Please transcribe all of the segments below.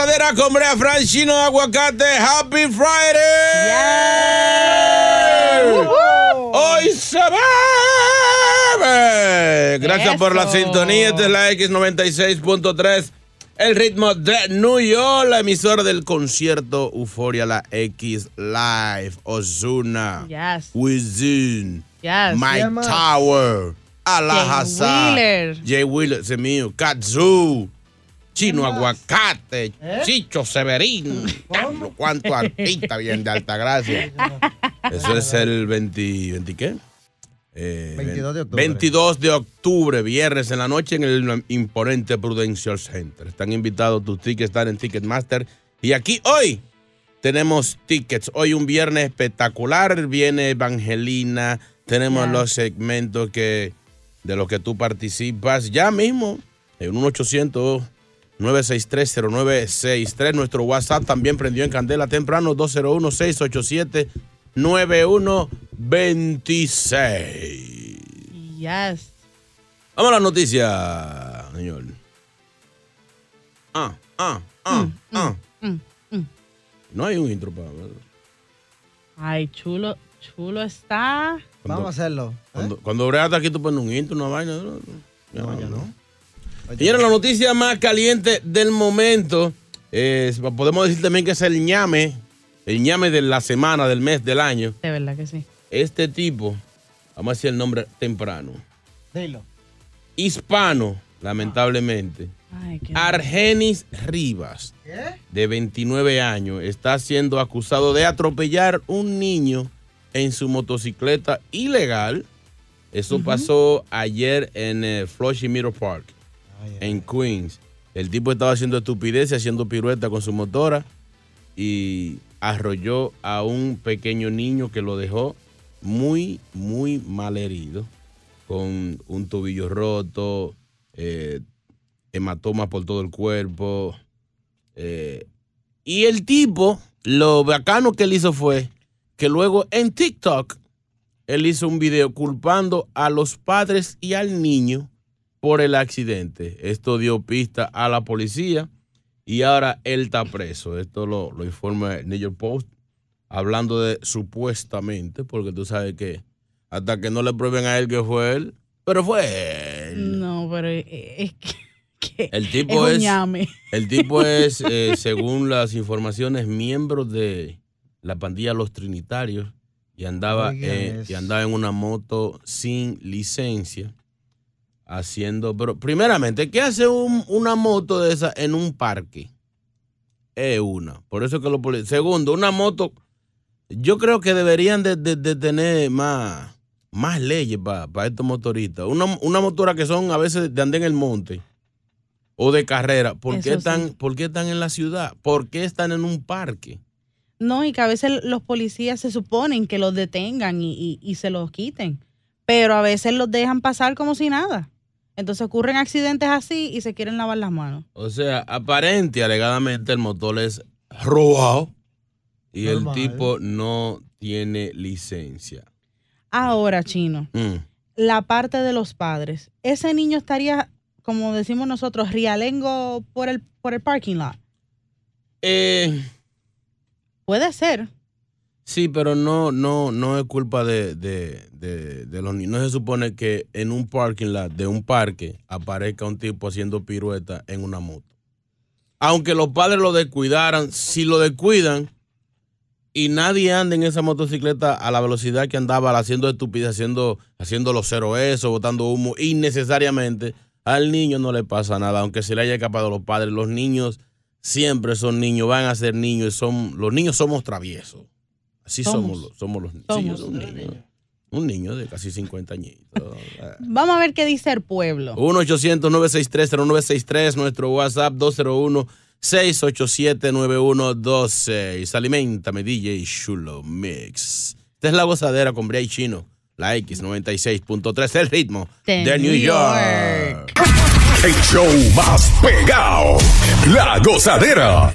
Gozadera con Brea Frank Chino de Aguacate. ¡Happy Friday! ¡Hoy se bebe! Gracias por la Eso. sintonía. Esta es la X96.3. El ritmo de New York, la emisora del concierto Euforia, la X Live, Ozuna, Yes. Within, Yes. Mike Yeah. Tower, Wheeler. Jay Wheeler, ese mío, Katsu, Chino Aguacate, Chicho Severín, Diablo, cuánto artista bien de Altagracia. Eso es el 20, 20 ¿qué? Eh, 22 de octubre. 22 de octubre, viernes en la noche en el imponente Prudential Center. Están invitados, tus tickets están en Ticketmaster. Y aquí hoy tenemos tickets. Hoy un viernes espectacular. Viene Evangelina. Tenemos Yeah. los segmentos que de los que tú participas. Ya mismo, en un 800 9630963. Nuestro WhatsApp también prendió en candela temprano. 201 687 9126. Yes. Vamos a la noticia, señor. Ah, ah, ah, ah. Mm, mm. No hay un intro para. Ay, chulo, chulo está. Vamos a hacerlo. ¿eh? Cuando, cuando Brea está aquí, tú pones un intro, una vaina. No, no, No, ya no. Señora, la noticia más caliente del momento. es- podemos decir también que es el ñame. El ñame de la semana, del mes, del año. De verdad que sí. Este tipo, vamos a decir el nombre temprano. Dilo. Hispano, lamentablemente. Ay, qué Argenis Rivas, de 29 años, está siendo acusado de atropellar un niño en su motocicleta ilegal. Eso pasó ayer en eh, Flushing Meadow Park, en Queens. El tipo estaba haciendo estupideces, haciendo pirueta con su motora y arrolló a un pequeño niño que lo dejó muy, muy mal herido, con un tobillo roto, eh, hematomas por todo el cuerpo. eh, y el tipo, lo bacano que él hizo fue que luego en TikTok, él hizo un video culpando a los padres y al niño por el accidente. Esto dio pista a la policía y ahora él está preso. Esto lo, lo informa el New York Post, hablando de supuestamente, porque tú sabes que hasta que no le prueben a él que fue él, pero fue él. No, pero eh, es que, que El tipo es el tipo es, eh, según las informaciones, miembro de la pandilla Los Trinitarios y andaba, eh, y andaba en una moto sin licencia haciendo, pero primeramente, ¿qué hace un- una moto de esa en un parque? Es una. Por eso que lo Segundo, una moto, yo creo que deberían de, de- de tener más, más leyes para estos motoristas. Una, una motora que son a veces de andar en el monte o de carrera. ¿Por qué, están, sí. ¿Por qué están en la ciudad? ¿Por qué están en un parque? No, y que a veces los policías se suponen que los detengan y, y- y se los quiten. pero a veces los dejan pasar como si nada. Entonces ocurren accidentes así y se quieren lavar las manos. O sea, aparente, alegadamente, el motor es robado y Normal. el tipo no tiene licencia. Ahora, chino, Mm. la parte de los padres. Ese niño estaría, como decimos nosotros, rialengo por el, por el parking lot. Eh, Puede ser. Sí, pero no, no, no es culpa de, de- de- los niños. No se supone que en un parking lot de un parque aparezca un tipo haciendo pirueta en una moto. Aunque los padres lo descuidaran, si lo descuidan y nadie anda en esa motocicleta a la velocidad que andaba haciendo estupidez, haciendo, haciendo los cero eso, botando humo innecesariamente, al niño no le pasa nada, aunque se le haya escapado a los padres. Los niños siempre son niños, van a ser niños, son, los niños somos traviesos. Así somos, Somos. los- somos los. Sí, Somos. soy un niño. Un niño de casi 50 añitos. Vamos a ver qué dice el pueblo. 1-800-963-0963, nuestro WhatsApp 201-687-9126. Alimentame, DJ Chulo Mix. Esta es la gozadera con Bray Chino, la X96.3, el ritmo de, De New New York. El show más pegado. La gozadera.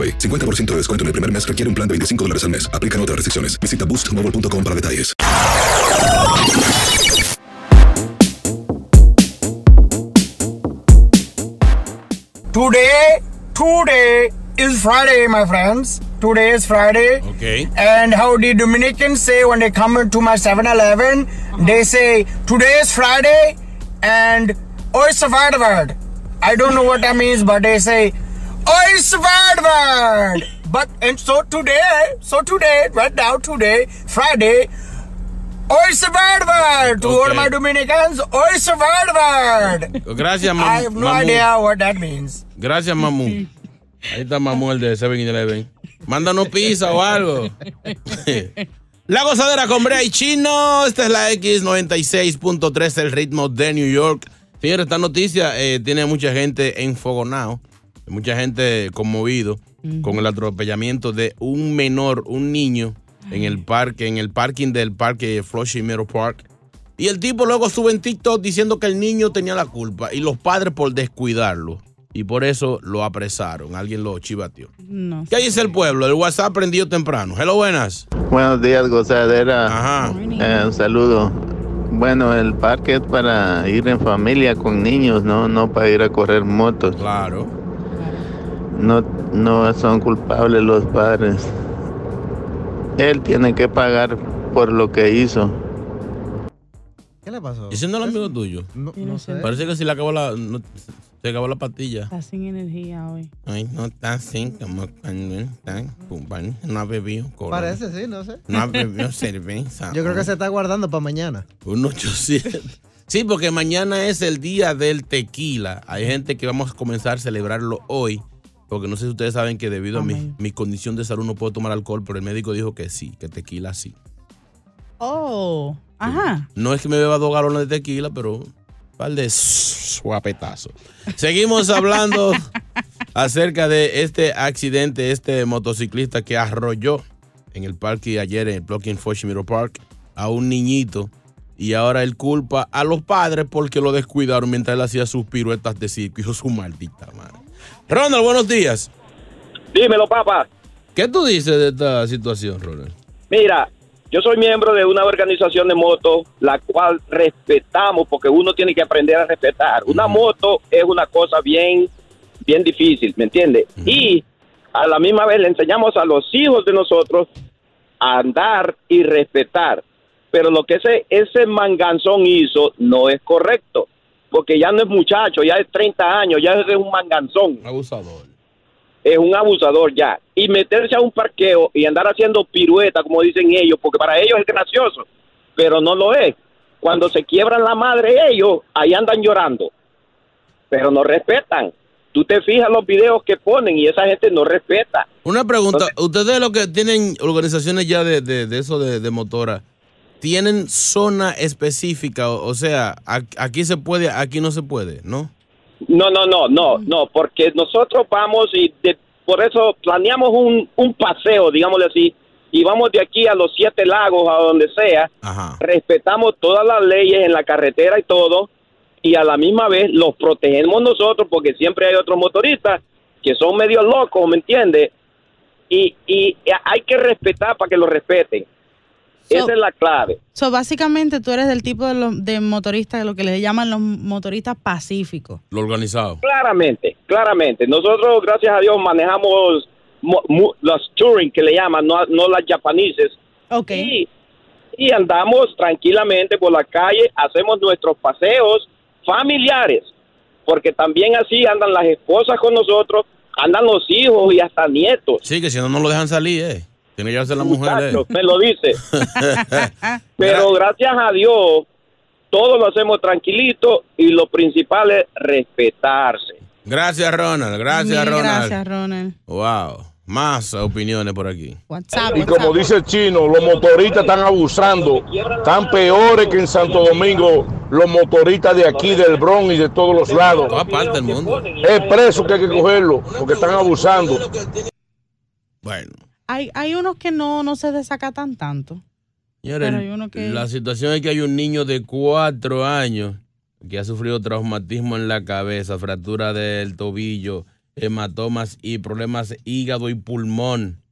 AroPay. 50% de descuento en el primer mes requiere un plan de 25 dólares al mes. Aplican otras restricciones. Visita boostmobile.com para detalles. Today, today is Friday, my friends. Today is Friday. Okay. And how the Dominicans say when they come into my 7 Eleven, they say, Today is Friday and Oi Savardavard. I don't know what that means, but they say, Oi Savardavard. But, and so today, so today, right now, today, Friday, Oi Savardavard. To all Okay. my Dominicans, Oi Savardavard. Gracias, mam- I have no Mamu. idea what that means. Gracias, Mamu. Ahí está Mamu, el de 7-Eleven. Mándanos pizza o algo. La gozadera con Bray Chino. Esta es la X96.3, el ritmo de New York. Señores, esta noticia eh, tiene mucha gente enfogonado, mucha gente conmovido con el atropellamiento de un menor, un niño, en el parque, en el parking del parque Flushing Meadow Park. Y el tipo luego sube en TikTok diciendo que el niño tenía la culpa y los padres por descuidarlo. Y por eso lo apresaron. Alguien lo chivateó. No. ¿Qué dice el pueblo? El WhatsApp prendido temprano. Hello, buenas. Buenos días, gozadera. Ajá. Eh, un saludo. Bueno, el parque es para ir en familia con niños, no, no para ir a correr motos. Claro. No, no son culpables los padres. Él tiene que pagar por lo que hizo. ¿Qué le pasó? Ese no es el amigo tuyo. No, no sé. Parece que se le acabó la, no- se acabó la pastilla. Está sin energía hoy. Ay, no está así como cuando está, pum, no ha bebido. corona. Parece, sí, no sé. No ha bebido cerveza. Yo creo que se está guardando para mañana. Un 800 Sí, porque mañana es el día del tequila. Hay gente que vamos a comenzar a celebrarlo hoy. Porque no sé si ustedes saben que debido a mi, mi condición de salud no puedo tomar alcohol, pero el médico dijo que sí, que tequila sí. Oh, ajá. No es que me beba dos galones de tequila, pero un par de suapetazos. Seguimos hablando acerca de este accidente, este motociclista que arrolló en el parque ayer en el Blocking Mirror Park a un niñito y ahora él culpa a los padres porque lo descuidaron mientras él hacía sus piruetas de circo. Hijo su maldita madre. Ronald, buenos días. Dímelo, papá. ¿Qué tú dices de esta situación, Ronald? Mira, yo soy miembro de una organización de motos, la cual respetamos porque uno tiene que aprender a respetar. Una moto es una cosa bien, bien difícil, ¿me entiendes? Y a la misma vez le enseñamos a los hijos de nosotros a andar y respetar. Pero lo que ese, ese manganzón hizo no es correcto, porque ya no es muchacho, ya es 30 años, ya es un manganzón. Abusador. Es un abusador ya. Y meterse a un parqueo y andar haciendo pirueta, como dicen ellos, porque para ellos es gracioso, pero no lo es. Cuando se quiebran la madre ellos, ahí andan llorando, pero no respetan. Tú te fijas los videos que ponen y esa gente no respeta. Una pregunta, ustedes lo que tienen organizaciones ya de, de, de eso de, de motora, ¿tienen zona específica? O, o sea, aquí se puede, aquí no se puede, ¿no? No, no, no, no, no, porque nosotros vamos y de- por eso planeamos un, un paseo, digámosle así, y vamos de aquí a los siete lagos, a donde sea, respetamos todas las leyes en la carretera y todo, y a la misma vez los protegemos nosotros, porque siempre hay otros motoristas que son medio locos, ¿me entiendes? Y, y hay que respetar para que lo respeten. Esa es la clave. So, básicamente tú eres del tipo de, los de motoristas, lo que les llaman los motoristas pacíficos. Lo organizado. Claramente, claramente. Nosotros, gracias a Dios, manejamos mo- los touring que le llaman, no, no las japoneses. Y, y andamos tranquilamente por la calle, hacemos nuestros paseos familiares, porque también así andan las esposas con nosotros, andan los hijos y hasta nietos. Sí, que si no, no lo dejan salir, ¿eh? Tiene que llevarse la mujer, ¿eh? Me lo dice. Pero gracias a Dios, todo lo hacemos tranquilito y lo principal es respetarse. Gracias, Ronald. Gracias, Mil Ronald. Gracias, Ronald. Wow. Más opiniones por aquí. WhatsApp, Y como dice el chino, los motoristas están abusando, están peores que en Santo Domingo los motoristas de aquí, del Bronx y de todos los lados. Toda parte del mundo. Es preso que hay que cogerlo, porque están abusando. Bueno. Hay, hay unos que no, no se desacatan tanto. Pero hay uno que- la situación es que hay un niño de cuatro años que ha sufrido traumatismo en la cabeza, fractura del tobillo, hematomas y problemas hígado y pulmón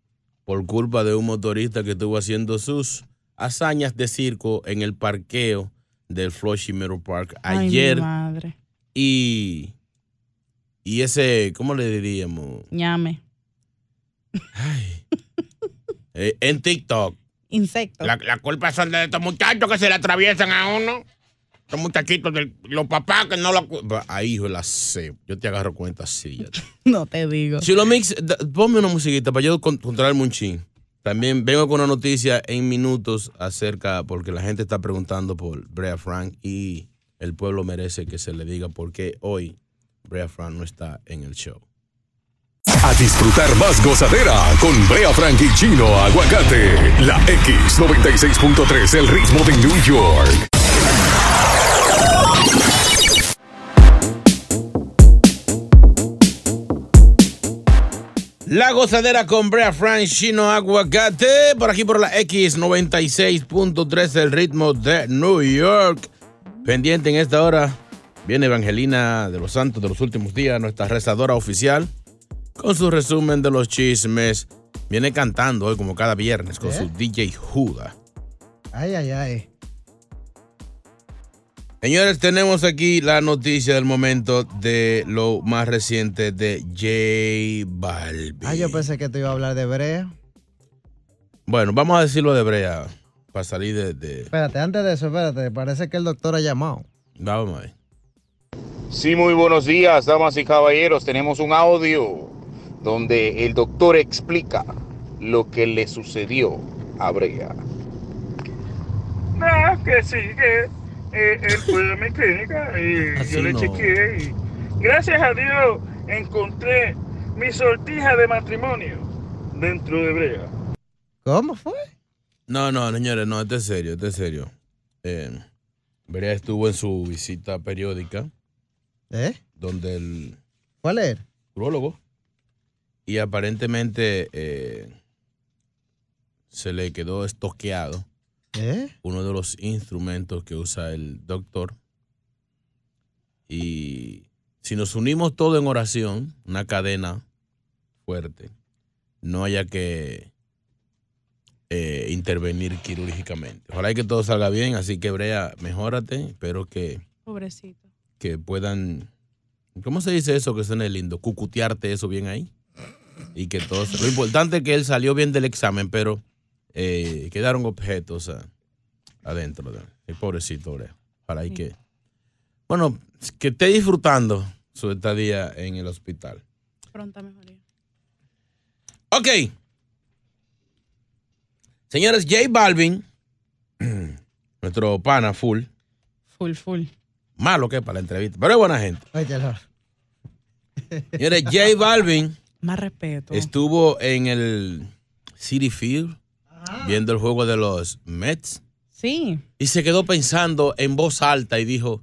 por culpa de un motorista que estuvo haciendo sus hazañas de circo en el parqueo del Flushing Meadow Park Ay, mi ayer madre. y y ese, ¿cómo le diríamos? Ñame. Eh, en TikTok. Insectos. La, la culpa son de estos muchachos que se le atraviesan a uno. Estos muchachitos, de los papás que no lo... Ahí, hijo, la sé. Yo te agarro cuenta así. No te digo. Chilo Mix, da- ponme una musiquita para yo con- controlarme un chin. También vengo con una noticia en minutos acerca, porque la gente está preguntando por Brea Frank y el pueblo merece que se le diga por qué hoy Brea Frank no está en el show. A disfrutar más gozadera con Brea Frank y Chino Aguacate. La X96.3, el ritmo de New York. La gozadera con Brea Frank Chino Aguacate. Por aquí por la X96.3, el ritmo de New York. Pendiente en esta hora. Viene Evangelina de los Santos de los últimos días, nuestra rezadora oficial, con su resumen de los chismes. Viene cantando hoy como cada viernes con ¿Eh? su DJ Juda. Ay, ay, ay. Señores, tenemos aquí la noticia del momento de lo más reciente de J Balvin. Ah, yo pensé que te iba a hablar de Brea. Bueno, vamos a decirlo de Brea para salir de... de- Espérate, antes de eso, espérate. Parece que el doctor ha llamado. Vamos a ver. Sí, muy buenos días, damas y caballeros. Tenemos un audio donde el doctor explica lo que le sucedió a Brea. Nada, que sigue eh, él fue a mi clínica y Así yo le no. chequeé y gracias a Dios encontré mi sortija de matrimonio dentro de Brea. ¿Cómo fue? No, no, señores, no, esto es serio, esto es serio. Eh, Berea estuvo en su visita periódica. ¿Eh? Donde el ¿Cuál es? urologo. Y aparentemente eh, se le quedó estoqueado ¿Eh? uno de los instrumentos que usa el doctor. Y si nos unimos todos en oración, una cadena fuerte, no haya que eh, intervenir quirúrgicamente. Ojalá y que todo salga bien, así que Brea, mejórate. Espero que, Pobrecito. que puedan, ¿cómo se dice eso que suena lindo? Cucutearte eso bien ahí. Y que todo, lo importante es que él salió bien del examen, pero eh, quedaron objetos adentro. De, el pobrecito. Ojalá y que, bueno, que esté disfrutando su estadía en el hospital. Pronta mejoría. Ok. Señores, J Balvin, nuestro pana full, Full, full. malo que es para la entrevista, pero es buena gente. Señores, J Balvin Más respeto. estuvo en el City Field viendo el juego de los Mets Sí. y se quedó pensando en voz alta y dijo,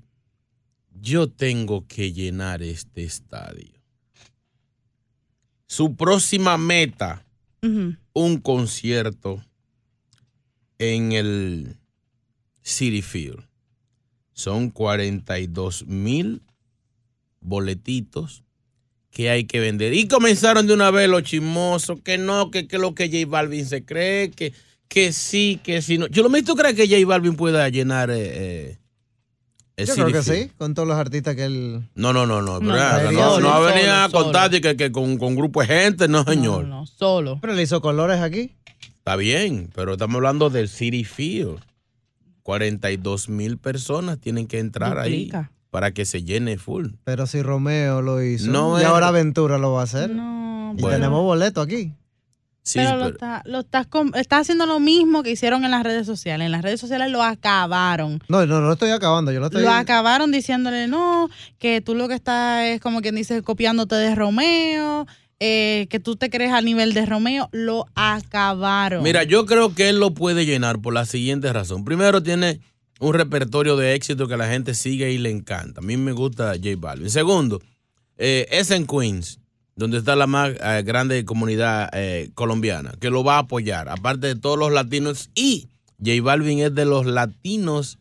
yo tengo que llenar este estadio. Su próxima meta, un concierto en el City Field. Son 42 mil boletitos que hay que vender. Y comenzaron de una vez los chismosos, que no, que, que lo que J Balvin se cree, que, que sí, que sí. No. Yo lo mismo creo que J Balvin pueda llenar eh, eh, el Yo City creo que Field? sí, con todos los artistas que él... No, no, no, no. No, no, no va a venir solo, a contarte que, que con, con grupo de gente, no, señor. No, solo. Pero le hizo colores aquí. Está bien, pero estamos hablando del City Field. 42 mil personas tienen que entrar Duplica. ahí para que se llene full. Pero si Romeo lo hizo No y ahora Ventura lo va a hacer. No, y Bueno. tenemos boleto aquí. Sí, pero, lo, pero- está, lo estás, com- estás haciendo lo mismo que hicieron en las redes sociales. En las redes sociales lo acabaron. No, no, no lo estoy acabando. Yo lo estoy... Lo acabaron diciéndole, no, que tú lo que estás es como quien dice copiándote de Romeo, eh, que tú te crees al nivel de Romeo. Lo acabaron. Mira, yo creo que él lo puede llenar por la siguiente razón. Primero, tiene un repertorio de éxito que la gente sigue y le encanta. A mí me gusta J Balvin. Segundo, eh, es en Queens, donde está la más eh, grande comunidad eh, colombiana, que lo va a apoyar, aparte de todos los latinos. Y J Balvin es de los latinos,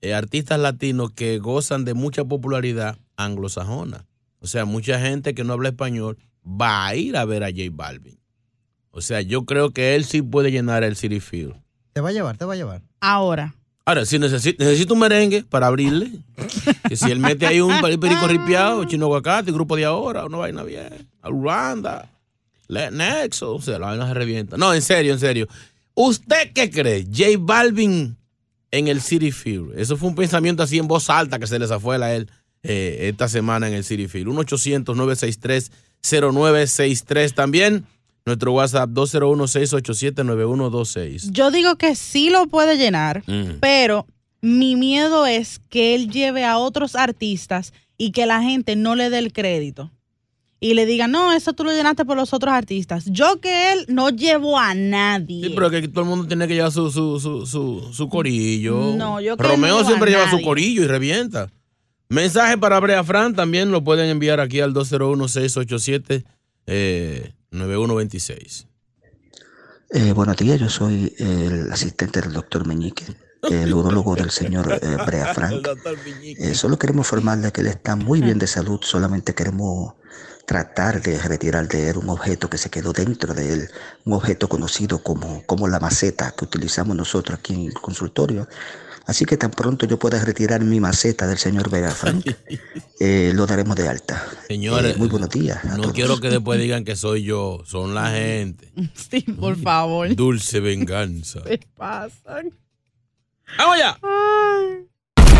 eh, artistas latinos que gozan de mucha popularidad anglosajona. O sea, mucha gente que no habla español va a ir a ver a J Balvin. O sea, yo creo que él sí puede llenar el City Field. Te va a llevar, te va a llevar. Ahora. Ahora, si necesita un merengue para abrirle, que si él mete ahí un perico ripiado, chino aguacate, grupo de ahora, una vaina bien, Uranda, Nexo, o sea, la vaina se revienta. No, en serio, en serio. ¿Usted qué cree? J Balvin en el City Field. Eso fue un pensamiento así en voz alta que se les afuera a él eh, esta semana en el City Field. 1-800-963-0963 también. Nuestro WhatsApp 201-687-9126. Yo digo que sí lo puede llenar, Mm. pero mi miedo es que él lleve a otros artistas y que la gente no le dé el crédito. Y le diga, no, eso tú lo llenaste por los otros artistas. Yo que él no llevo a nadie. Sí, pero que todo el mundo tiene que llevar su, su, su, su, su corillo. No, yo que Romeo no siempre a lleva su corillo y revienta. Mensaje para Brea Fran también lo pueden enviar aquí al 201-687-9126. Eh, buenos días, yo soy el asistente del doctor Meñique, el urólogo del señor eh, Brea Frank. Eh, solo queremos informarle que él está muy bien de salud, solamente queremos tratar de retirar de él un objeto que se quedó dentro de él, un objeto conocido como, como la maceta que utilizamos nosotros aquí en el consultorio. Así que tan pronto yo pueda retirar mi maceta del señor Brea Frank, eh, lo daremos de alta. Señores, Eh, muy buenos días. a No todos. quiero que después digan que soy yo, son la gente. Sí, por favor. Dulce venganza. ¿Qué pasa? ¡Vamos allá!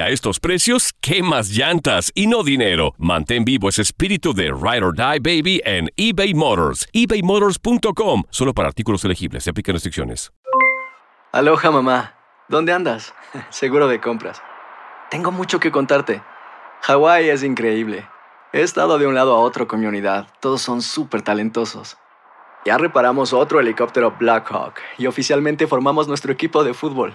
a estos precios, ¿qué más llantas y no dinero? Mantén vivo ese espíritu de Ride or Die Baby en eBay Motors. ebaymotors.com. Solo para artículos elegibles. Se aplican restricciones. Aloha mamá, ¿dónde andas? Seguro de compras. Tengo mucho que contarte. Hawái es increíble. He estado de un lado a otro con mi unidad. Todos son súper talentosos. Ya reparamos otro helicóptero Blackhawk y oficialmente formamos nuestro equipo de fútbol.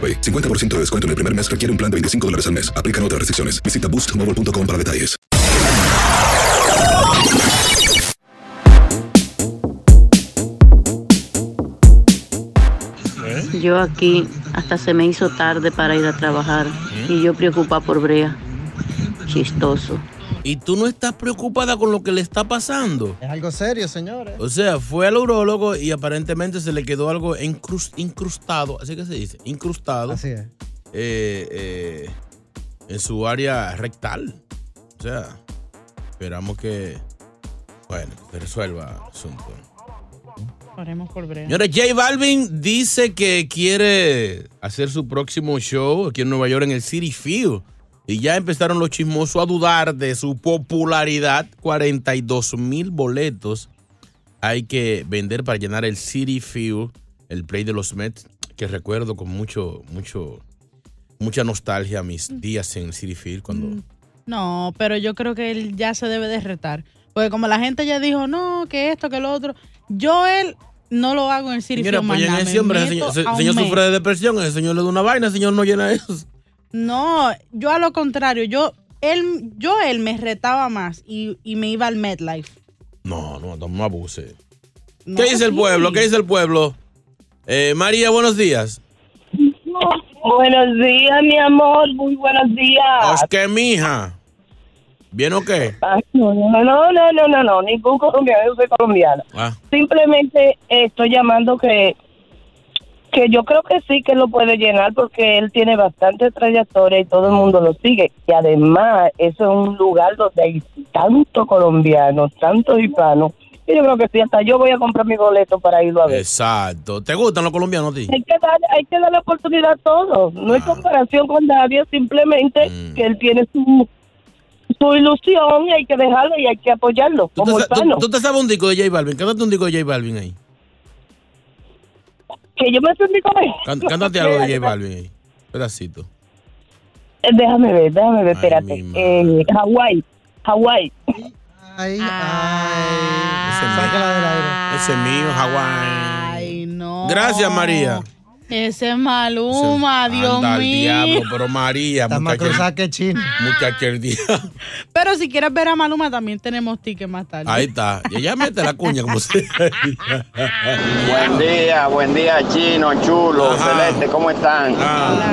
AroPay. 50% de descuento en el primer mes requiere un plan de 25 dólares al mes. Aplican otras restricciones. Visita boostmobile.com para detalles. Yo aquí hasta se me hizo tarde para ir a trabajar y yo preocupada por Brea. Chistoso. ¿Y tú no estás preocupada con lo que le está pasando? Es algo serio, señores. O sea, fue al urólogo y aparentemente se le quedó algo incrus- incrustado, así que se dice, incrustado. Así es. eh, eh, en su área rectal. O sea, esperamos que, bueno, se resuelva el asunto. Oremos por Brea. Señores, J Balvin dice que quiere hacer su próximo show aquí en Nueva York en el City Field. Y ya empezaron los chismosos a dudar de su popularidad. 42 mil boletos hay que vender para llenar el City Field, el play de los Mets, que recuerdo con mucho, mucho, mucha nostalgia mis días en el City Field cuando... No, pero yo creo que él ya se debe de retar. Porque como la gente ya dijo, no, que esto, que lo otro. Yo él no lo hago en el City Señora, Field más apoyen a nada, ese hombre, ese señor, ese señor sufre de depresión, ese señor le da una vaina, ese señor no llena eso. No, yo a lo contrario, yo él, yo él me retaba más y, y me iba al MetLife. No, no, no, no abuse. No, ¿Qué dice el pueblo? ¿Qué dice el pueblo? Eh, María, buenos días. Buenos días, mi amor, muy buenos días. ¿Es que mija? ¿Bien o qué? Ay, no, no, no, no, no, no, no, ningún colombiano, yo soy colombiana. Ah. Simplemente estoy llamando que que yo creo que sí que lo puede llenar porque él tiene bastante trayectoria y todo el mundo lo sigue. Y además, eso es un lugar donde hay tanto colombianos, tantos hispanos. Y yo creo que sí, hasta yo voy a comprar mi boleto para irlo a ver. Exacto. ¿Te gustan los colombianos a ti? Hay que darle, hay que darle oportunidad a todos. No hay comparación con nadie, simplemente que él tiene su, su ilusión y hay que dejarlo y hay que apoyarlo ¿Tú como te, hispano. tú te sabes un disco de J Balvin? Cántate un disco de J Balvin ahí. Que yo me sentí con él. Can- Cántate algo de J Balvin. Pedacito. Déjame ver, déjame ver, espérate. Eh, Hawái, Hawái. Ay, Ese mío, Hawái. Ay, no. Gracias, María. Ese es Maluma, Dios Anda al mío. diablo, pero María, Está más muchacha, cruzada que chino. muchacha el diablo. Pero si quieres ver a Maluma, también tenemos tickets más tarde. Ahí está. Y ella mete la cuña como se Buen día, buen día, chino, chulo, celeste, ¿cómo están?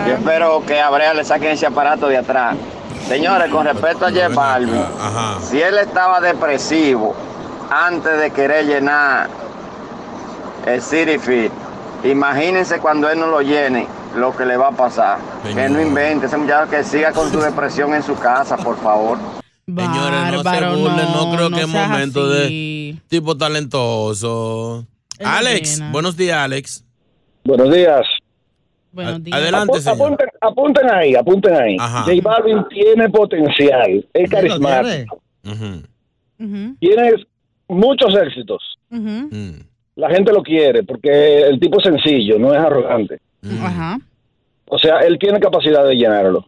Yo espero que a Brea le saquen ese aparato de atrás. Señores, con respecto a J Balvin, si él estaba depresivo antes de querer llenar el City Fit. Imagínense cuando él no lo llene, lo que le va a pasar. Que no invente, ese muchacho que siga con su depresión en su casa, por favor. Señores, no se burlen, no, no, creo no que es momento así. de tipo talentoso. Es Alex, buenos días, Alex. Buenos días. Buenos días. Adelante, señor. Apunten, apunten ahí, apunten ahí. Ajá. J Balvin tiene potencial, es carismático, tiene muchos éxitos. Mm. La gente lo quiere porque el tipo es sencillo, no es arrogante. Ajá. O sea, él tiene capacidad de llenarlo.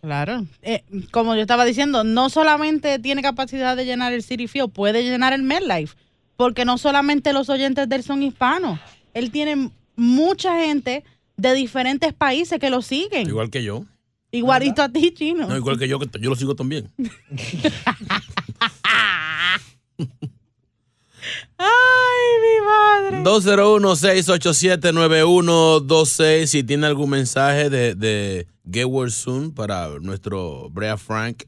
Claro. Eh, como yo estaba diciendo, no solamente tiene capacidad de llenar el City Field, puede llenar el MetLife. Porque no solamente los oyentes de él son hispanos. Él tiene mucha gente de diferentes países que lo siguen. Igual que yo. Igualito a ti, chino. No, igual que yo, que yo lo sigo también. Ay, mi madre. 201-687-9126. Si tiene algún mensaje de, de Get Well Soon para nuestro Brea Frank,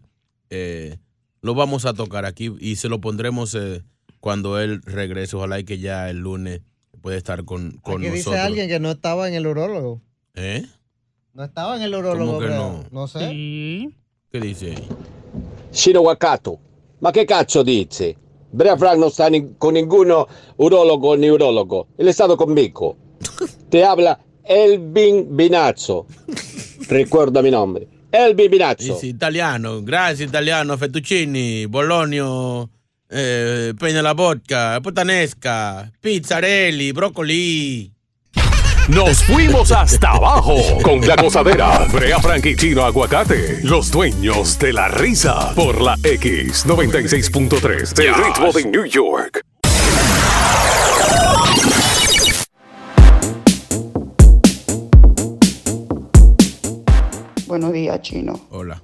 eh, lo vamos a tocar aquí y se lo pondremos eh, cuando él regrese. Ojalá y que ya el lunes pueda estar con, con Aquí dice nosotros. alguien que no estaba en el urólogo. ¿Eh? No estaba en el urólogo. ¿Cómo que creo. no? sé. ¿Qué dice ahí? Ciro Wakato, ma che cazzo dice? Brea Frank non sta ni- con ninguno urologo ni urologo. È stato conmigo. Te habla Elvin Binazzo. Ricorda mi nome. Elvin Binazzo. Dice italiano, grazie italiano, fettuccini, bologno, eh, peña la vodka, putanesca, pizzarelli, brócoli. Nos fuimos hasta abajo con la gozadera. Brea Frank y Chino Aguacate, los dueños de la risa. Por la X96.3 del ritmo de New York. Buenos días, Chino. Hola.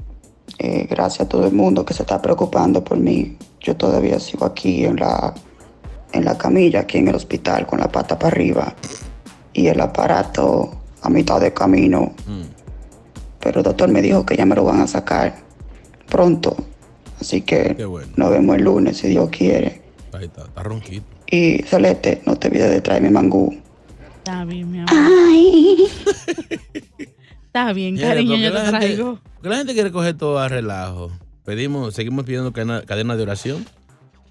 Eh, gracias a todo el mundo que se está preocupando por mí. Yo todavía sigo aquí en la, en la camilla, aquí en el hospital, con la pata para arriba y el aparato a mitad de camino. Pero el doctor me dijo que ya me lo van a sacar pronto. Así que nos vemos el lunes, si Dios quiere. Ahí está, está ronquito. Y Celeste, no te olvides de traerme mangú. Está bien, mi amor. Ay. Está bien, cariño, yo te gente- traigo. porque la gente quiere coger todo a relajo. Pedimos, seguimos pidiendo cadena, cadena de oración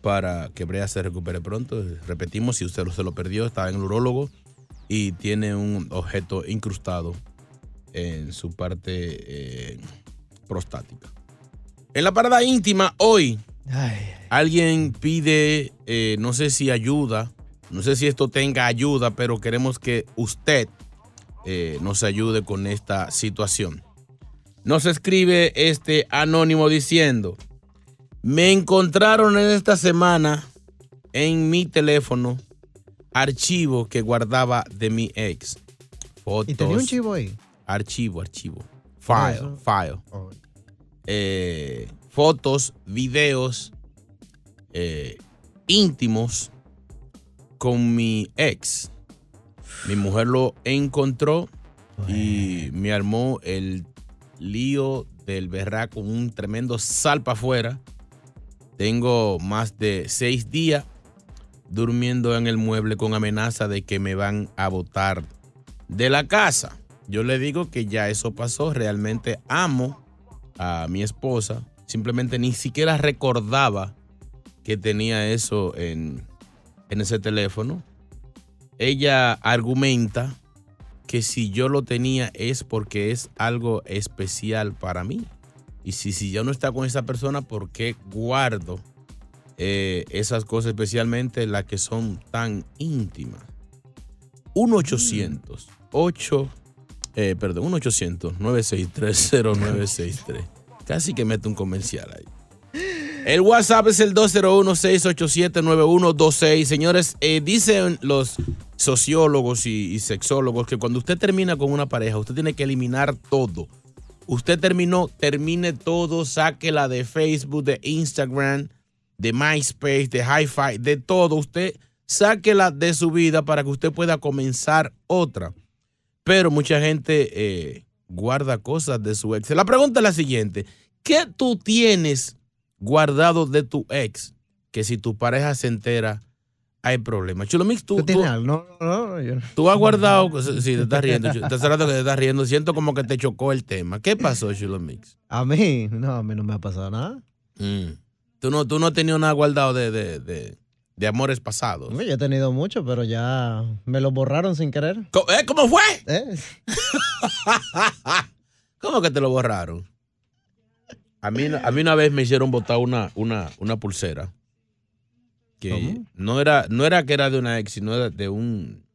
para que Brea se recupere pronto. Repetimos, si usted se lo perdió, está en el urólogo y tiene un objeto incrustado en su parte eh, prostática. En la parada íntima, hoy, alguien pide, eh, no sé si ayuda, no sé si esto tenga ayuda, pero queremos que usted eh, nos ayude con esta situación. Nos escribe este anónimo diciendo, me encontraron en esta semana en mi teléfono archivo que guardaba de mi ex. Fotos, ¿Y tenía un chivo ahí? Archivo, archivo. File, eso. file. Eh, fotos, videos eh, íntimos con mi ex. Mi mujer lo encontró y me armó el lío del berraco, un tremendo salpa afuera. Tengo más de seis días durmiendo en el mueble con amenaza de que me van a botar de la casa. Yo le digo que ya eso pasó. Realmente amo a mi esposa. Simplemente ni siquiera recordaba que tenía eso en, en ese teléfono. Ella argumenta que si yo lo tenía es porque es algo especial para mí. Y si, si yo no está con esa persona, ¿por qué guardo eh, esas cosas, especialmente las que son tan íntimas? 1-800, 8, eh, perdón, 1-800-963-0963. Casi que mete un comercial ahí. El WhatsApp es el 201-687-9126. Señores, eh, dicen los sociólogos y, y sexólogos que cuando usted termina con una pareja, usted tiene que eliminar todo. Usted terminó, termine todo, sáquela de Facebook, de Instagram, de MySpace, de Hi-Fi, de todo. Usted sáquela de su vida para que usted pueda comenzar otra. Pero mucha gente eh, guarda cosas de su ex. La pregunta es la siguiente. ¿Qué tú tienes guardado de tu ex que si tu pareja se entera, hay problemas. Chulo Mix, tú, ¿Tú? No, no, no, yo tú has guardado. Sí, te estás riendo. Te rato que te estás riendo. Siento como que te chocó el tema. ¿Qué pasó, Chulo Mix? A mí, no, a mí no me ha pasado nada. Mm. Tú no, tú no has tenido nada guardado de, de, de, de amores pasados. Yo he tenido mucho, pero ya me lo borraron sin querer. ¿Cómo, eh, ¿cómo fue? ¿Eh? ¿Cómo que te lo borraron? A mí, a mí una vez me hicieron botar una, una, una pulsera. Que no era, no era que era de una ex, sino era de un,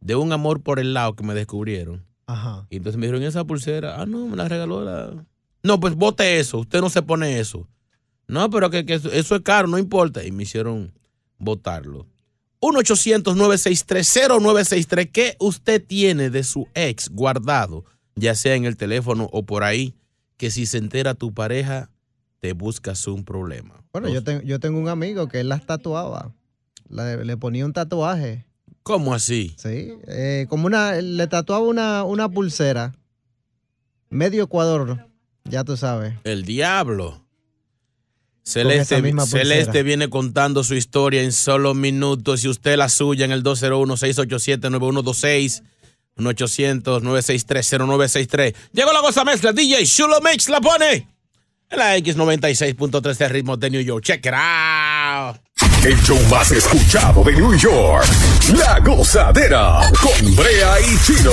de un amor por el lado que me descubrieron. Ajá. Y entonces me dijeron, esa pulsera, ah, no, me la regaló la... No, pues bote eso, usted no se pone eso. No, pero que, que eso, eso es caro, no importa. Y me hicieron botarlo. 1-800-963-0963. ¿Qué usted tiene de su ex guardado, ya sea en el teléfono o por ahí, que si se entera tu pareja, te buscas un problema? Bueno, yo, tengo yo tengo un amigo que él las tatuaba. Le, le ponía un tatuaje. ¿Cómo así? Sí. eh, como una. Le tatuaba una, una pulsera. Medio Ecuador. Ya tú sabes. El diablo. Celeste. Celeste viene contando su historia en solo minutos. Y usted la suya en el 201-687-9126. 1-800-963-0963. Llegó la cosa mezcla. DJ Shulo Mix la pone en la X96.3 de ritmo de New York. Check it out. El show más escuchado de New York. La gozadera con Brea y Chino.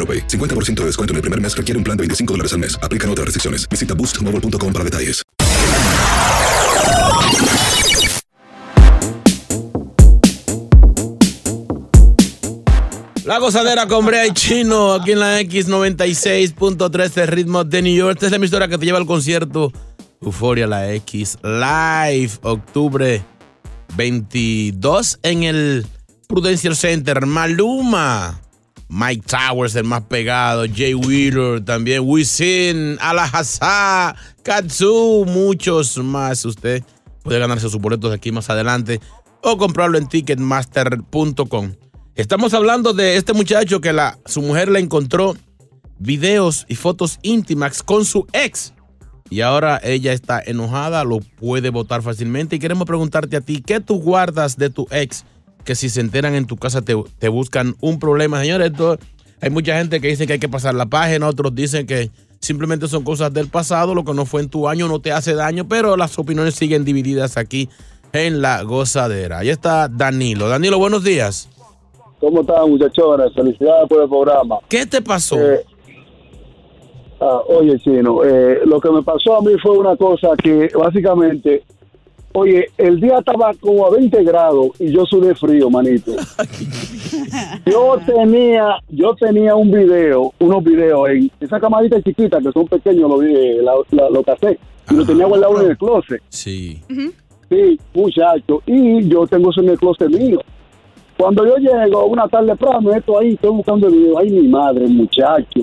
AroPay. 50% de descuento en el primer mes requiere un plan de 25 dólares al mes. Aplican otras restricciones. Visita boostmobile.com para detalles. La gozadera con Brea y Chino aquí en la X96.3 de ritmo de New York. Esta es la emisora que te lleva al concierto Euforia La X Live, octubre 22 en el Prudential Center. Maluma, Mike Towers, el más pegado, Jay Wheeler, también Wisin, Alahazá, Katsu, muchos más. Usted puede ganarse sus boletos aquí más adelante o comprarlo en ticketmaster.com. Estamos hablando de este muchacho que la, su mujer le encontró videos y fotos íntimas con su ex. Y ahora ella está enojada, lo puede votar fácilmente. Y queremos preguntarte a ti, ¿qué tú guardas de tu ex? Que si se enteran en tu casa te, te buscan un problema. Señores, esto, hay mucha gente que dice que hay que pasar la página, otros dicen que simplemente son cosas del pasado, lo que no fue en tu año no te hace daño, pero las opiniones siguen divididas aquí en la gozadera. Ahí está Danilo. Danilo, buenos días. ¿Cómo están, muchachones? Felicidades por el programa. ¿Qué te pasó? Eh, ah, oye, Chino, eh, lo que me pasó a mí fue una cosa que básicamente Oye, el día estaba como a 20 grados y yo sudé frío, manito. Yo tenía, yo tenía un video, unos videos en esa camarita chiquita que son pequeños, lo, vi, la, la- lo casé y lo tenía guardado en el closet. Sí. Sí, muchacho. Y yo tengo eso en el closet mío. Cuando yo llego una tarde pronto, me meto ahí, estoy buscando el video. Ay, mi madre, muchacho.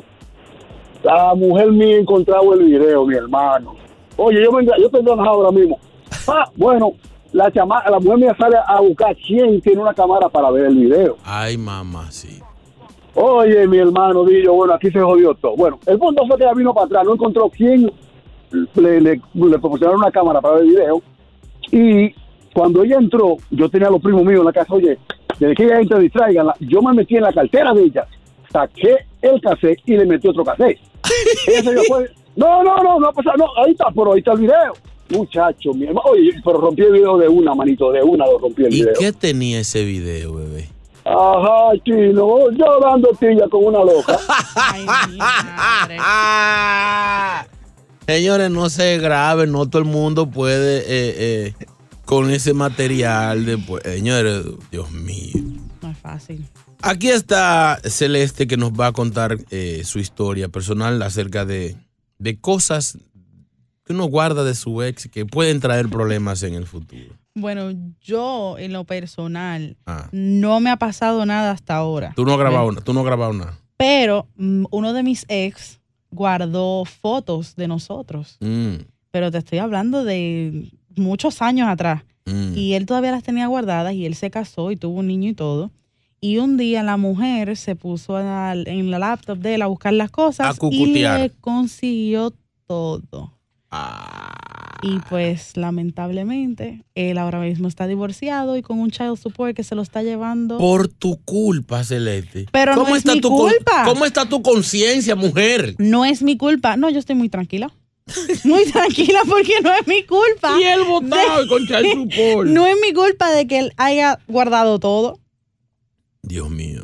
La mujer mía ha encontrado el video, mi hermano. Oye, yo, me, yo estoy ahora mismo. Ah, bueno, la, chama, la mujer mía sale a buscar quién tiene una cámara para ver el video. Ay, mamá, sí. Oye, mi hermano, digo, bueno, aquí se jodió todo. Bueno, el punto fue que ella vino para atrás, no encontró quién le, le, le proporcionaron una cámara para ver el video. Y cuando ella entró, yo tenía a los primos míos en la casa, oye, desde que ella entra, distraiganla, yo me metí en la cartera de ella, saqué el cassette y le metí otro cassette. ella se dio cuenta, no, no, no, no ha pasado, no, ahí está, pero ahí está el video. Muchacho, mi hermano, oye, pero rompí el video de una, manito, de una lo rompí el ¿Y video. qué tenía ese video, bebé? Ajá, chino, yo dando tilla con una loca. Señores, no se graben, no todo el mundo puede eh, eh, con ese material después. Señores, Dios mío. No es fácil. Aquí está Celeste que nos va a contar eh, su historia personal acerca de, de cosas que uno guarda de su ex que pueden traer problemas en el futuro. Bueno, yo en lo personal Ah. no me ha pasado nada hasta ahora. Tú no has grabado, una- tú no has grabado nada. Pero mm, uno de mis ex guardó fotos de nosotros. Mm, Pero te estoy hablando de muchos años atrás. mm. Y él todavía las tenía guardadas y él se casó y tuvo un niño y todo. Y un día la mujer se puso en la laptop de él a buscar las cosas A y le consiguió todo. Ah. Y pues lamentablemente él ahora mismo está divorciado y con un child support que se lo está llevando. Por tu culpa, Celeste. Pero no es mi tu culpa. ¿Cómo está tu conciencia, mujer? No es mi culpa. No, yo estoy muy tranquila. Muy tranquila porque no es mi culpa. Y él votado con child support. No es mi culpa de que él haya guardado todo. Dios mío.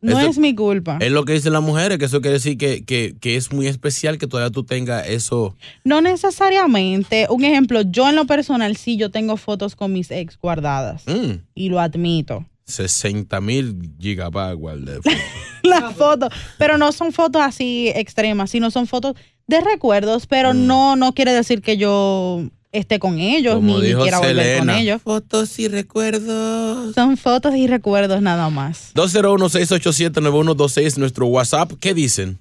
No Eso- es mi culpa. Es lo que dicen las mujeres, que eso quiere decir que, que- que es muy especial que todavía tú tengas eso. No necesariamente. Un ejemplo, yo en lo personal sí, yo tengo fotos con mis ex guardadas. Mm, Y lo admito. 60 mil gigabytes guardé. Las fotos. Pero no son fotos así extremas, sino son fotos de recuerdos. Pero no, no quiere decir que yo esté con ellos, ni quiera volver con ellos. Fotos y recuerdos. Son fotos y recuerdos nada más. 201-687-9126, nuestro WhatsApp. ¿Qué dicen?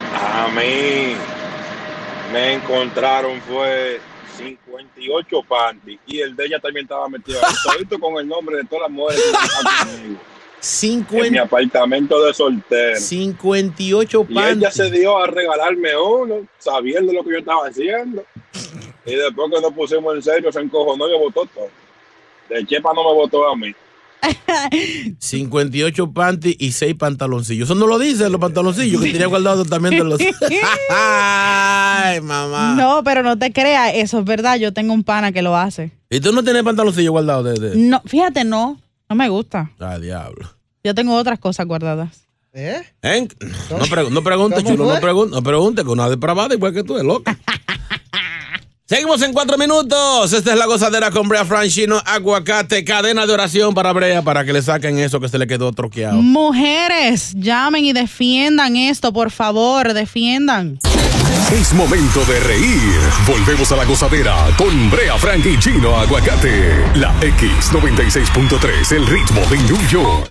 A mí me encontraron fue 58 panties y el de ella también estaba metido ahí, con el nombre de todas las mujeres que conmigo. 50, en mi apartamento de soltero. 58 panties. Y ella se dio a regalarme uno, sabiendo lo que yo estaba haciendo. y después que nos pusimos en serio, se encojonó y me votó todo. De Chepa no me votó a mí. 58 panties y 6 pantaloncillos. Eso no lo dicen los pantaloncillos que tenía guardado también de los. Ay, mamá. No, pero no te creas, eso es verdad. Yo tengo un pana que lo hace. ¿Y tú no tienes pantaloncillos guardados? De, de... No, fíjate, no. No me gusta. Ah, diablo. Yo tengo otras cosas guardadas. ¿Eh? ¿Eh? No, pregu- no pregunte, ¿Cómo chulo, no fue? pregunte, no pregunte, con una depravada igual que tú, es loca. Seguimos en cuatro minutos. Esta es la gozadera con Brea Franchino, aguacate, cadena de oración para Brea para que le saquen eso que se le quedó troqueado. Mujeres, llamen y defiendan esto, por favor, defiendan. Es momento de reír. Volvemos a la gozadera con Brea Frank y Chino Aguacate. La X96.3, el ritmo de New York.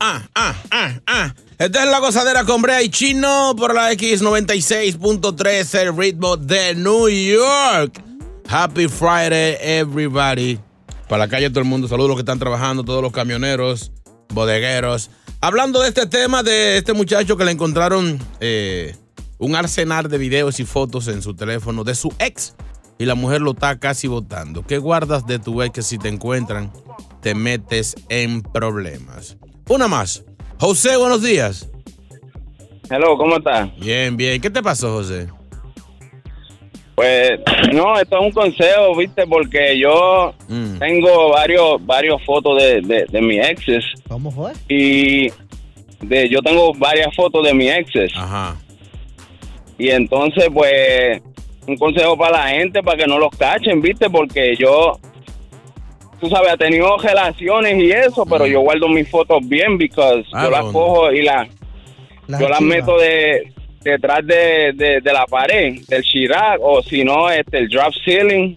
Ah, ah, ah, ah. Esta es la gozadera con Brea y Chino por la X96.3, el ritmo de New York. Happy Friday, everybody. Para la calle todo el mundo, saludos a los que están trabajando, todos los camioneros, bodegueros. Hablando de este tema de este muchacho que le encontraron eh, un arsenal de videos y fotos en su teléfono de su ex y la mujer lo está casi votando. ¿Qué guardas de tu ex que si te encuentran te metes en problemas? Una más. José, buenos días. Hello, ¿cómo estás? Bien, bien. ¿Qué te pasó, José? Pues no, esto es un consejo, viste, porque yo tengo varios varios fotos de, de, de mis exes ¿Cómo fue? y de yo tengo varias fotos de mi exes. Ajá. Y entonces, pues, un consejo para la gente para que no los cachen, ¿viste? Porque yo, tú sabes, he tenido relaciones y eso, pero yo guardo mis fotos bien, because Ah, yo las cojo y las, Las yo las meto de detrás de, de, de la pared, del Chirac, o si no, este, el drop ceiling.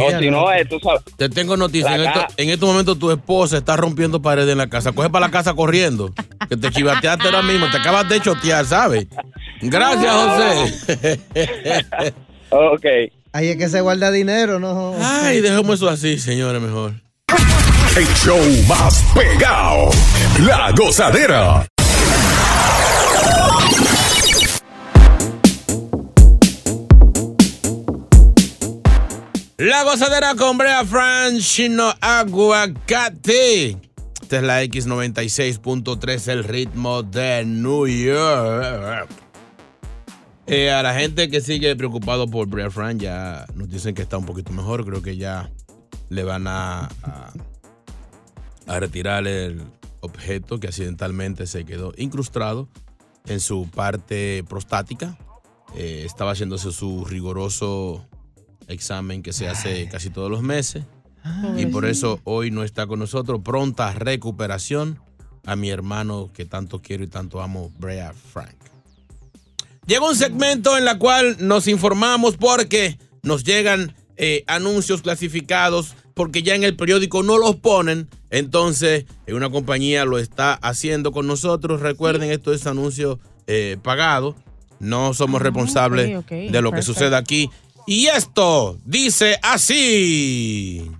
O si no, eh, tú sabes. Te tengo noticia. En, esto- en este momento tu esposa está rompiendo paredes en la casa. Coge para la casa corriendo. Que te chivateaste ahora mismo. Te acabas de chotear, ¿sabes? Gracias, José. ok. Ahí es que se guarda dinero, ¿no? Ay, dejemos eso así, señores, mejor. El show más pegado. La gozadera. La gozadera con Brea Frank Chino Aguacate. Esta es la X96.3, el ritmo de New York. Eh, a la gente que sigue preocupado por Brea Frank, ya nos dicen que está un poquito mejor. Creo que ya le van a, retirar el objeto que accidentalmente se quedó incrustado en su parte prostática. Eh, estaba haciéndose su riguroso examen que se hace casi todos los meses. Y por eso hoy no está con nosotros. Pronta recuperación a mi hermano que tanto quiero y tanto amo, Brea Frank. Llega un segmento en la cual nos informamos porque nos llegan eh, anuncios clasificados porque ya en el periódico no los ponen. Entonces, eh, una compañía lo está haciendo con nosotros. Recuerden, esto es anuncio eh, pagado. No somos responsables ok, de lo que sucede aquí. Y esto dice así.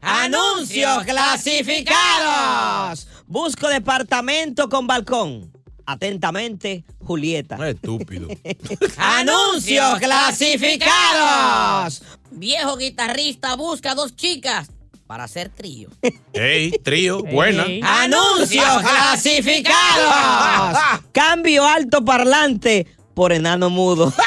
Anuncios clasificados. Busco departamento con balcón. Atentamente, Julieta. Estúpido. Anuncios clasificados. Viejo guitarrista busca dos chicas para hacer trío. Hey, trío, buena. Anuncios clasificados. Cambio alto parlante por enano mudo.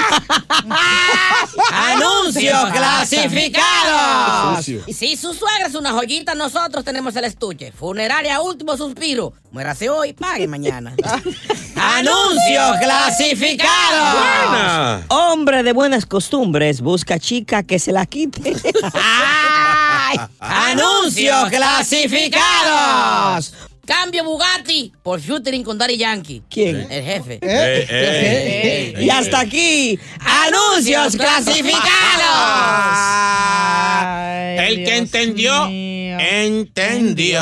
Anuncios clasificados. Y si su suegra es una joyita, nosotros tenemos el estuche. Funeraria último suspiro. Muérase hoy, pague mañana. Anuncios clasificados. Buena. Hombre de buenas costumbres busca chica que se la quite. ¡Ay! Anuncios clasificados. Cambio Bugatti por featuring con Daddy Yankee. ¿Quién? El jefe. Eh, eh, Y hasta aquí, anuncios clasificados. El que entendió, entendió.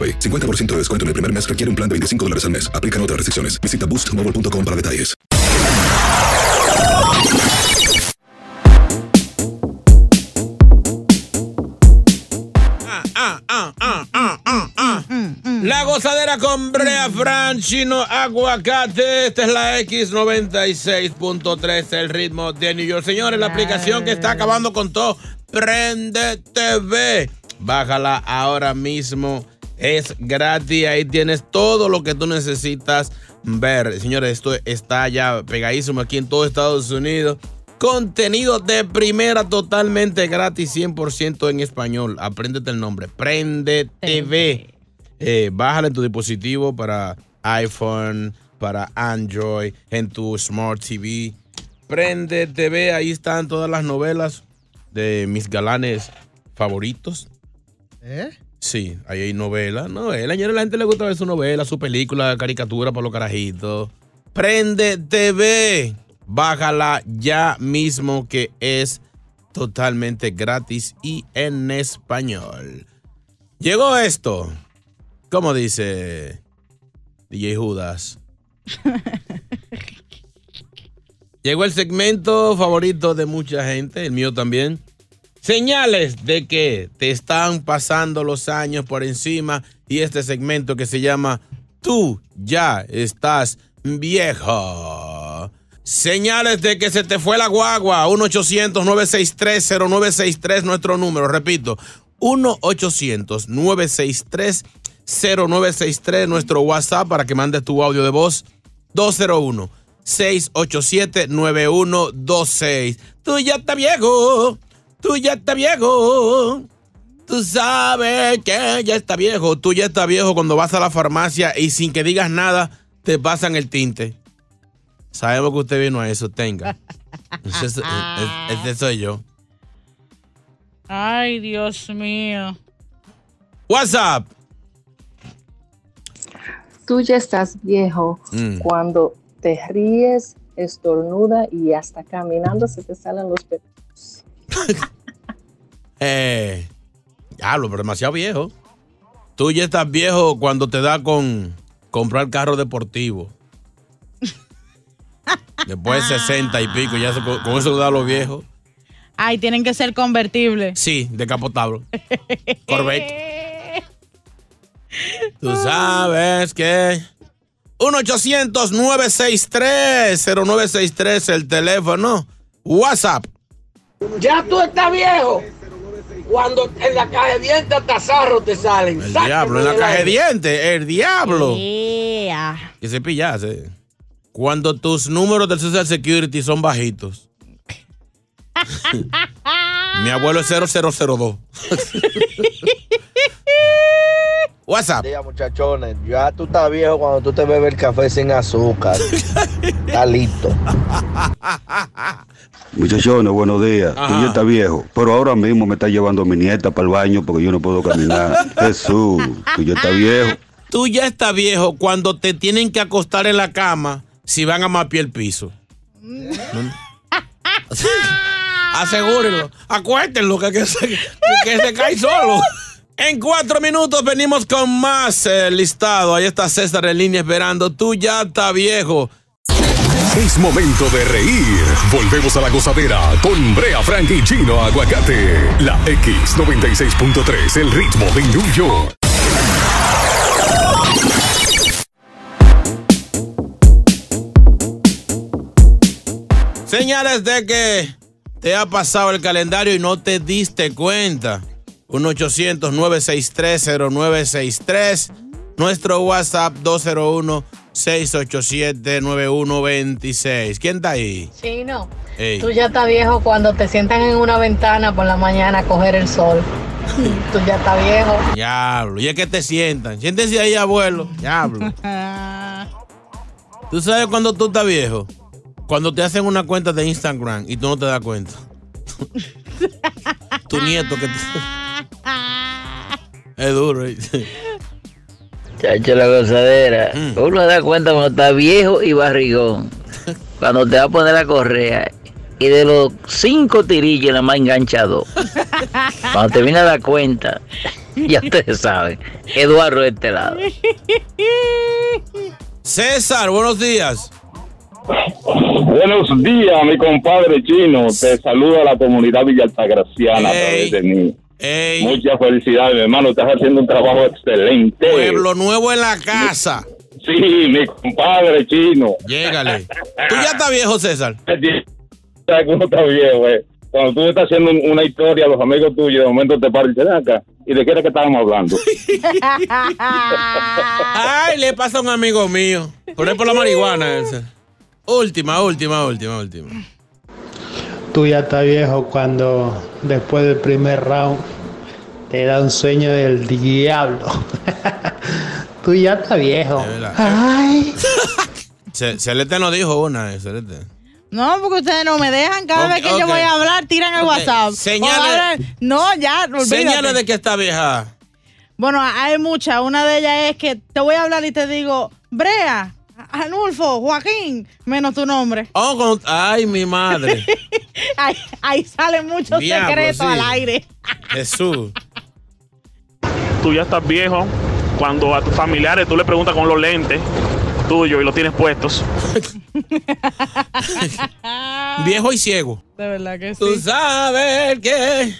50% de descuento en el primer mes requiere un plan de 25 dólares al mes. Aplican otras restricciones. Visita boostmobile.com para detalles. Ah, ah, ah, la gozadera con Brea Fran, chino, aguacate. Esta es la X96.3, el ritmo de New York. Señores, la aplicación que está acabando con todo, Prende TV. Bájala ahora mismo es gratis. Ahí tienes todo lo que tú necesitas ver. Señores, esto está ya pegadísimo aquí en todo Estados Unidos. Contenido de primera totalmente gratis, 100% en español. Apréndete el nombre. Prende TV. Eh, bájala en tu dispositivo para iPhone, para Android, en tu Smart TV. Prende TV, ahí están todas las novelas de mis galanes favoritos. ¿Eh? Sí, ahí hay novelas. Novela, señores, a la gente le gusta ver su novela, su película, caricatura para los carajitos. Prende TV. Bájala ya mismo que es totalmente gratis y en español. Llegó esto. ¿Cómo dice DJ Judas? Llegó el segmento favorito de mucha gente, el mío también. Señales de que te están pasando los años por encima y este segmento que se llama Tú ya estás viejo. Señales de que se te fue la guagua. 1-800-963-0963, nuestro número. Repito, 1-800-963-0963, nuestro WhatsApp para que mandes tu audio de voz. 201-687-9126. Tú ya estás viejo. Tú ya estás viejo. Tú sabes que ya está viejo. Tú ya estás viejo cuando vas a la farmacia y sin que digas nada te pasan el tinte. Sabemos que usted vino a eso, tenga. Ese, ese soy yo. Ay, Dios mío. WhatsApp. Tú ya estás viejo Mm. cuando te ríes, estornuda y hasta caminando se te salen los pelos. Eh, diablo, pero demasiado viejo. Tú ya estás viejo cuando te da con comprar carro deportivo. Después de 60 y pico, ya se- con, eso da los viejos. Ay, tienen que ser convertibles. Sí, decapotable. Corvette. Tú sabes que. 1-800-963-0963, el teléfono. WhatsApp. Ya tú estás viejo. Cuando en la caja de dientes hasta zarro te salen. El diablo, en la caja de dientes, el diablo. Yeah. Que se pillase. Cuando tus números del Social Security son bajitos. Mi abuelo es 0002. WhatsApp. Día, muchachones, ya tú estás viejo cuando tú te bebes el café sin azúcar. Está listo. Muchachones, buenos días. Tú ya estás viejo, pero ahora mismo me está llevando mi nieta para el baño porque yo no puedo caminar. Jesús, tú ya estás viejo. Tú ya estás viejo cuando te tienen que acostar en la cama si van a mapear el piso. Asegúrenlo. Acuérdenlo que, que se, que se cae solo. En cuatro minutos venimos con más eh, listado. Ahí está César en línea esperando. Tú ya estás viejo. Es momento de reír. Volvemos a la gozadera con Brea Frank y Chino Aguacate. La X96.3, el ritmo de New York. Señales de que te ha pasado el calendario y no te diste cuenta. 1-800-963-0963. Nuestro WhatsApp 201-687-9126. ¿Quién está ahí? Chino, Ey. tú ya estás viejo cuando te sientan en una ventana por la mañana a coger el sol. tú ya estás viejo. Diablo. Y es que te sientan. Siéntese ahí, abuelo. Diablo. ¿Tú sabes cuando tú estás viejo? Cuando te hacen una cuenta de Instagram y tú no te das cuenta. tu nieto que te... Es duro. ¿eh? Chacho, la gozadera. Uno da cuenta cuando está viejo y barrigón. Cuando te va a poner la correa. Y de los cinco tirillos nada más enganchado. Cuando te viene a dar cuenta, ya ustedes saben. Eduardo de este lado. César, buenos días. Buenos días, mi compadre chino. Te saluda la comunidad Villa Altagraciana a través de mí. Muchas felicidades, mi hermano. Estás haciendo un trabajo excelente. Pueblo nuevo en la casa. Sí, mi compadre chino. Llégale. Tú ya estás viejo, César. ¿Sabes que uno está viejo, eh? Cuando tú estás haciendo una historia a los amigos tuyos, de momento te paran y dicen, "Ven acá. ¿Y de qué era que estábamos hablando? Ay, le pasa a un amigo mío. Por ejemplo, la marihuana. esa. Última, última, última, última. Tú ya estás viejo cuando después del primer round te da un sueño del diablo. Tú ya estás viejo. Ay. Ce- Celeste nos dijo una, Celeste. No, porque ustedes no me dejan. Cada vez que yo voy a hablar, tiran el WhatsApp. señale- O hablan- No, ya. Señales de que está vieja. Bueno, hay muchas. Una de ellas es que te voy a hablar y te digo, Brea, Anulfo, Joaquín, menos tu nombre. Oh, con- ay, mi madre. Ahí, ahí salen muchos Diablo, secretos sí. al aire. Jesús. Tú ya estás viejo cuando a tus familiares tú le preguntas con los lentes tuyos y los tienes puestos. Viejo y ciego. De verdad que sí. Tú sabes que.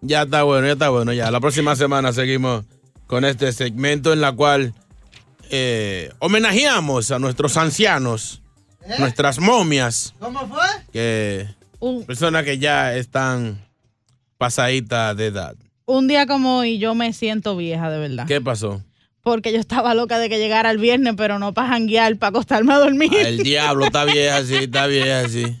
Ya está bueno, ya está bueno. Ya la próxima semana seguimos con este segmento en la cual eh, homenajeamos a nuestros ancianos, nuestras momias, ¿Cómo fue? que Un, personas que ya están pasaditas de edad. un día como hoy yo me siento vieja, de verdad. ¿Qué pasó? Porque yo estaba loca de que llegara el viernes, pero no para janguear, para acostarme a dormir. Ah, el diablo está vieja así, está vieja así.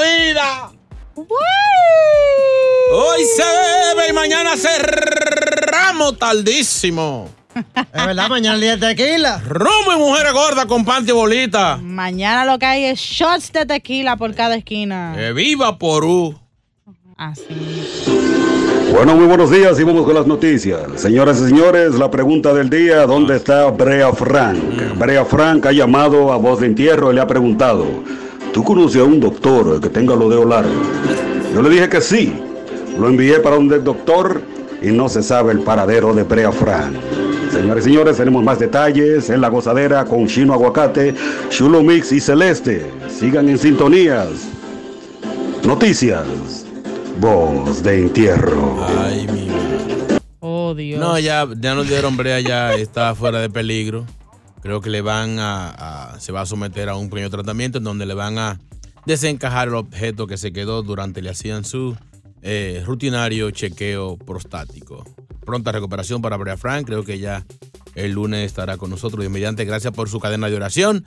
Vida! Hoy se bebe y mañana cerramos tardísimo. Es verdad, mañana el día de tequila. Romo y mujeres gordas con panty bolita. Mañana lo que hay es shots de tequila por cada esquina. ¡Que viva Porú! Así. Bueno, muy buenos días y vamos con las noticias. Señoras y señores, la pregunta del día, ¿dónde está Brea Frank? Brea Frank ha llamado a voz de entierro y le ha preguntado, ¿tú conoces a un doctor que tenga los dedos largos? Yo le dije que sí. Lo envié para un doctor y no se sabe el paradero de Brea Frank. Señores y señores, tenemos más detalles en La Gozadera con Chino Aguacate, Chulo Mix y Celeste. Sigan en sintonías. Noticias. Voz de entierro. Ay, mi Oh, Dios. No, ya, ya nos dieron brea, ya está fuera de peligro. Creo que le van a, se va a someter a un pequeño tratamiento en donde le van a desencajar el objeto que se quedó durante le hacían su eh, rutinario chequeo prostático. Pronta recuperación para Brea Frank. Creo que ya el lunes estará con nosotros. Y mediante, gracias por su cadena de oración.